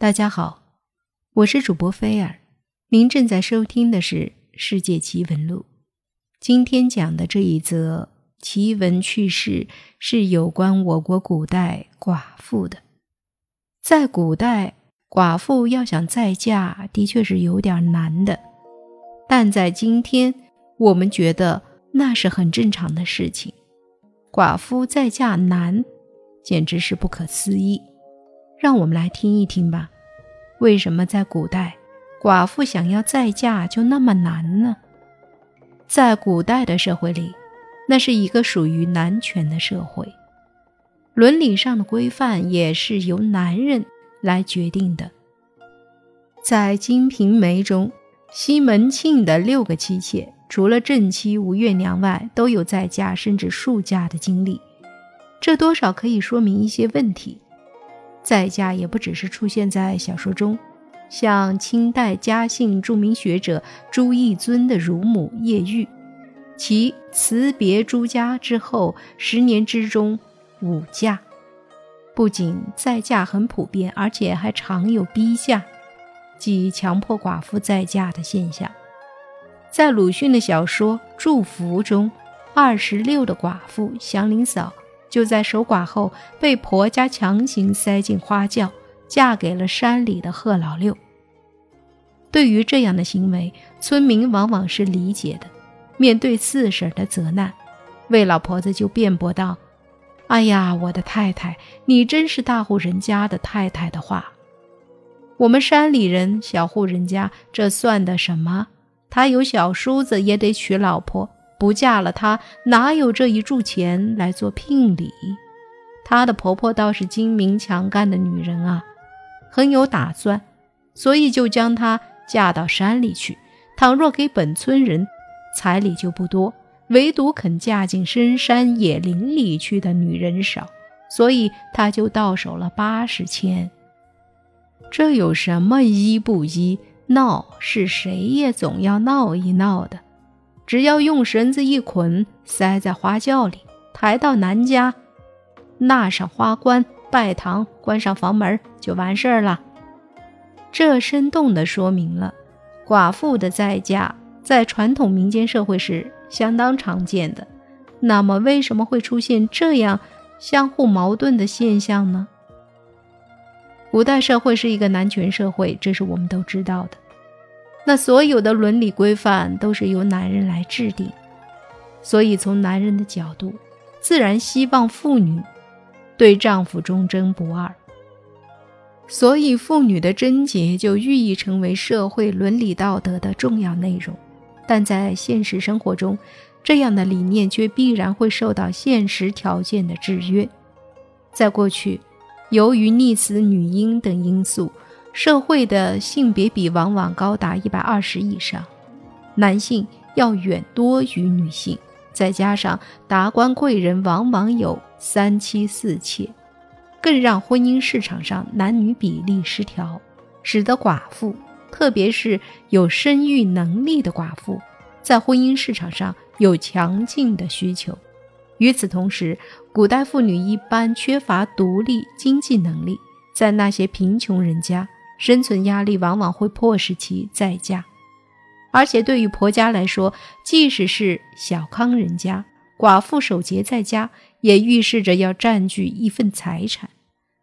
大家好，我是主播菲尔，您正在收听的是《世界奇闻录》。今天讲的这一则奇闻趣事是有关我国古代寡妇的。在古代，寡妇要想再嫁，的确是有点难的，但在今天，我们觉得那是很正常的事情。寡妇再嫁难，简直是不可思议。让我们来听一听吧，为什么在古代，寡妇想要再嫁就那么难呢？在古代的社会里，那是一个属于男权的社会，伦理上的规范也是由男人来决定的。在《金瓶梅》中，西门庆的六个妻妾，除了正妻吴月娘外，都有再嫁甚至数嫁的经历，这多少可以说明一些问题。再嫁也不只是出现在小说中，像清代嘉庆著名学者朱翊尊的乳母叶玉，其辞别朱家之后十年之中五嫁，不仅再嫁很普遍，而且还常有逼嫁，即强迫寡妇再嫁的现象。在鲁迅的小说《祝福》中，二十六的寡妇祥林嫂。就在守寡后，被婆家强行塞进花轿，嫁给了山里的贺老六。对于这样的行为，村民往往是理解的。面对四婶的责难，魏老婆子就辩驳道：“哎呀，我的太太，你真是大户人家的太太的话，我们山里人小户人家，这算的什么？他有小叔子也得娶老婆。”不嫁了，她哪有这一柱钱来做聘礼？她的婆婆倒是精明强干的女人啊，很有打算，所以就将她嫁到山里去。倘若给本村人，彩礼就不多，唯独肯嫁进深山野林里去的女人少，所以她就到手了八十千。这有什么依不依？闹是谁也总要闹一闹的。只要用绳子一捆，塞在花轿里，抬到南家，纳上花冠，拜堂，关上房门，就完事儿了。这生动地说明了寡妇的再嫁在传统民间社会是相当常见的。那么，为什么会出现这样相互矛盾的现象呢？古代社会是一个男权社会，这是我们都知道的。那所有的伦理规范都是由男人来制定，所以从男人的角度，自然希望妇女对丈夫忠贞不二。所以妇女的贞洁就寓意成为社会伦理道德的重要内容。但在现实生活中，这样的理念却必然会受到现实条件的制约。在过去，由于溺死女婴等因素。社会的性别比往往高达一百二十以上，男性要远多于女性，再加上达官贵人往往有三妻四妾，更让婚姻市场上男女比例失调，使得寡妇，特别是有生育能力的寡妇，在婚姻市场上有强劲的需求。与此同时，古代妇女一般缺乏独立经济能力，在那些贫穷人家。生存压力往往会迫使其再嫁，而且对于婆家来说，即使是小康人家，寡妇守节在家，也预示着要占据一份财产，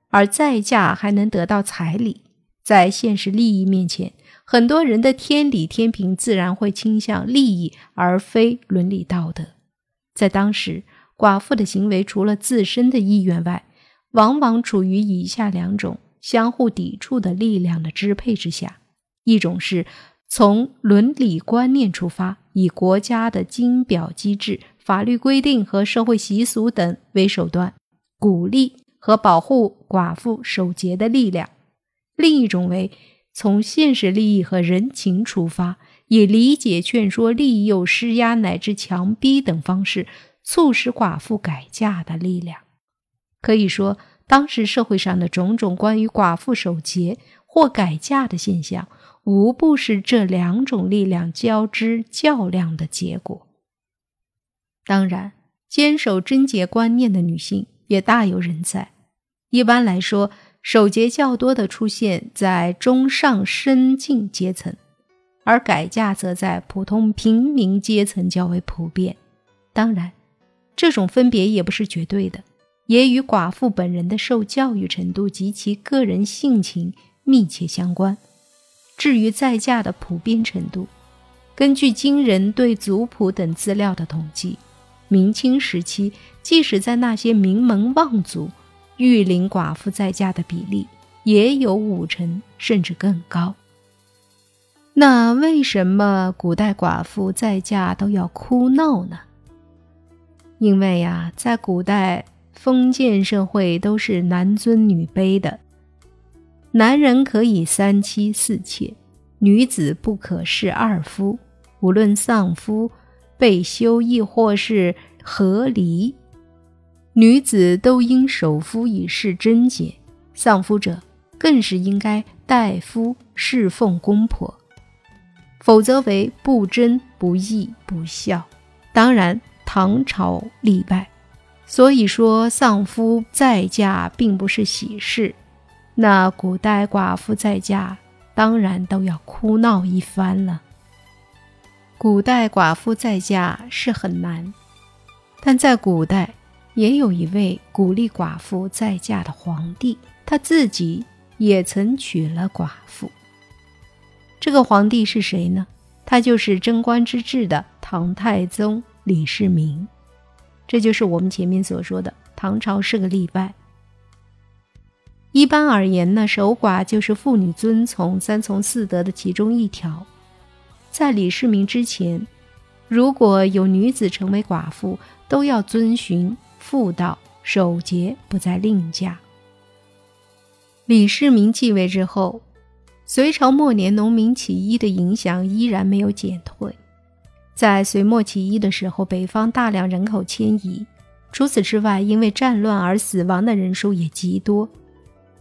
而再嫁还能得到彩礼。在现实利益面前，很多人的天理天平自然会倾向利益而非伦理道德。在当时，寡妇的行为除了自身的意愿外，往往处于以下两种。相互抵触的力量的支配之下，一种是从伦理观念出发，以国家的金表机制、法律规定和社会习俗等为手段，鼓励和保护寡妇守节的力量；另一种为从现实利益和人情出发，以理解、劝说、利诱、施压乃至强逼等方式，促使寡妇改嫁的力量。可以说。当时社会上的种种关于寡妇守节或改嫁的现象，无不是这两种力量交织较量的结果。当然，坚守贞洁观念的女性也大有人在。一般来说，守节较多的出现在中上深进阶层，而改嫁则在普通平民阶层较为普遍。当然，这种分别也不是绝对的，也与寡妇本人的受教育程度及其个人性情密切相关。至于再嫁的普遍程度，根据今人对族谱等资料的统计，明清时期，即使在那些名门望族。育龄寡妇再嫁的比例也有五成甚至更高。那为什么古代寡妇再嫁都要哭闹呢？因为呀，在古代封建社会都是男尊女卑的，男人可以三妻四妾，女子不可恃二夫。无论丧夫、被休，亦或是和离。女子都应守夫以示贞洁，丧夫者更是应该代夫侍奉公婆，否则为不贞不义不孝。当然，唐朝例外。所以说，丧夫再嫁并不是喜事。那古代寡妇再嫁，当然都要哭闹一番了。古代寡妇再嫁是很难，但在古代。也有一位鼓励寡妇再嫁的皇帝，他自己也曾娶了寡妇。这个皇帝是谁呢？他就是贞观之治的唐太宗李世民。这就是我们前面所说的唐朝是个例外。一般而言呢，守寡就是妇女遵从三从四德的其中一条。在李世民之前，如果有女子成为寡妇，都要遵循。妇道守节，不再另嫁。李世民继位之后，隋朝末年农民起义的影响依然没有减退。在隋末起义的时候，北方大量人口迁移，除此之外，因为战乱而死亡的人数也极多。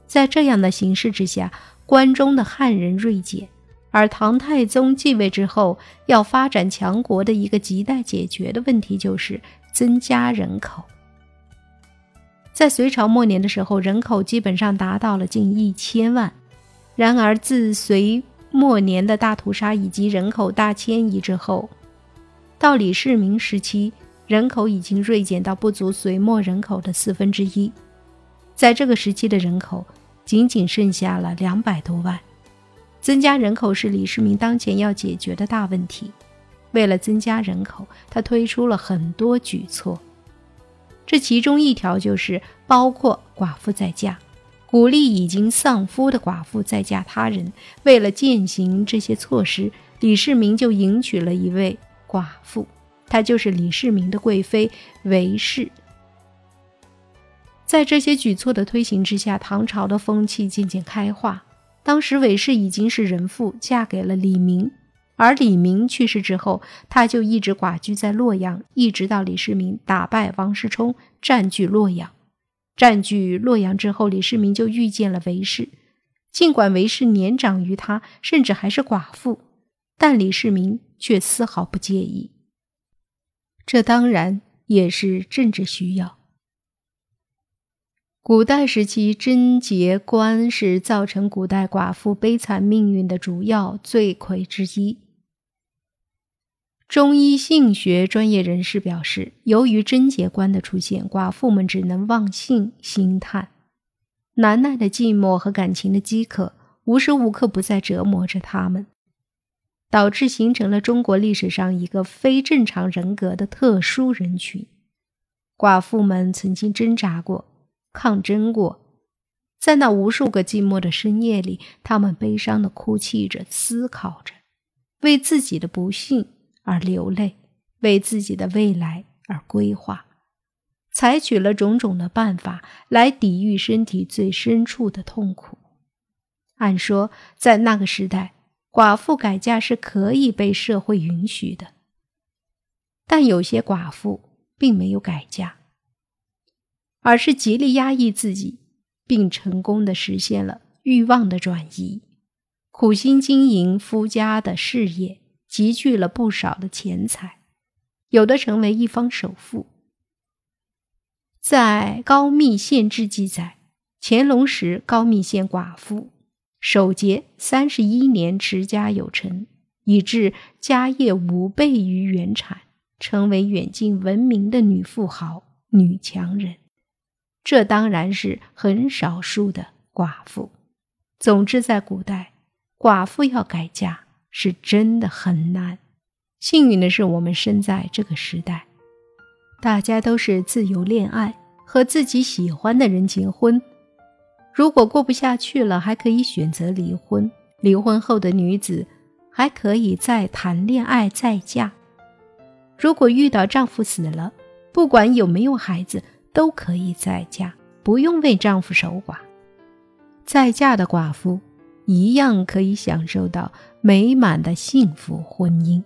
在这样的形势之下，关中的汉人锐减，而唐太宗继位之后，要发展强国的一个亟待解决的问题就是增加人口。在隋朝末年的时候，人口基本上达到了近一千万。然而，自隋末年的大屠杀以及人口大迁移之后，到李世民时期，人口已经锐减到不足隋末人口的四分之一。在这个时期的人口仅仅剩下了两百多万。增加人口是李世民当前要解决的大问题。为了增加人口，他推出了很多举措。这其中一条就是包括寡妇再嫁，鼓励已经丧夫的寡妇再嫁他人。为了践行这些措施，李世民就迎娶了一位寡妇，她就是李世民的贵妃韦氏。在这些举措的推行之下，唐朝的风气渐渐开化。当时韦氏已经是人妇，嫁给了李明。而李明去世之后，她就一直寡居在洛阳，一直到李世民打败王世充，占据洛阳。占据洛阳之后，李世民就遇见了韦氏。尽管韦氏年长于他，甚至还是寡妇，但李世民却丝毫不介意。这当然也是政治需要。古代时期，贞节观是造成古代寡妇悲惨命运的主要罪魁之一。中医性学专业人士表示，由于贞节观的出现，寡妇们只能望性兴叹，难耐的寂寞和感情的饥渴，无时无刻不在折磨着他们，导致形成了中国历史上一个非正常人格的特殊人群。寡妇们曾经挣扎过，抗争过，在那无数个寂寞的深夜里，他们悲伤的哭泣着，思考着，为自己的不幸。而流泪，为自己的未来而规划，采取了种种的办法来抵御身体最深处的痛苦。按说，在那个时代，寡妇改嫁是可以被社会允许的，但有些寡妇并没有改嫁，而是极力压抑自己，并成功的实现了欲望的转移，苦心经营夫家的事业。集聚了不少的钱财，有的成为一方首富。在《高密县志》记载，乾隆时高密县寡妇，守节三十一年，持家有成，以致家业五倍于原产，成为远近闻名的女富豪、女强人。这当然是很少数的寡妇。总之，在古代，寡妇要改嫁是真的很难。幸运的是，我们生在这个时代，大家都是自由恋爱，和自己喜欢的人结婚。如果过不下去了，还可以选择离婚。离婚后的女子还可以再谈恋爱、再嫁。如果遇到丈夫死了，不管有没有孩子，都可以再嫁，不用为丈夫守寡。再嫁的寡妇一样可以享受到美满的幸福婚姻。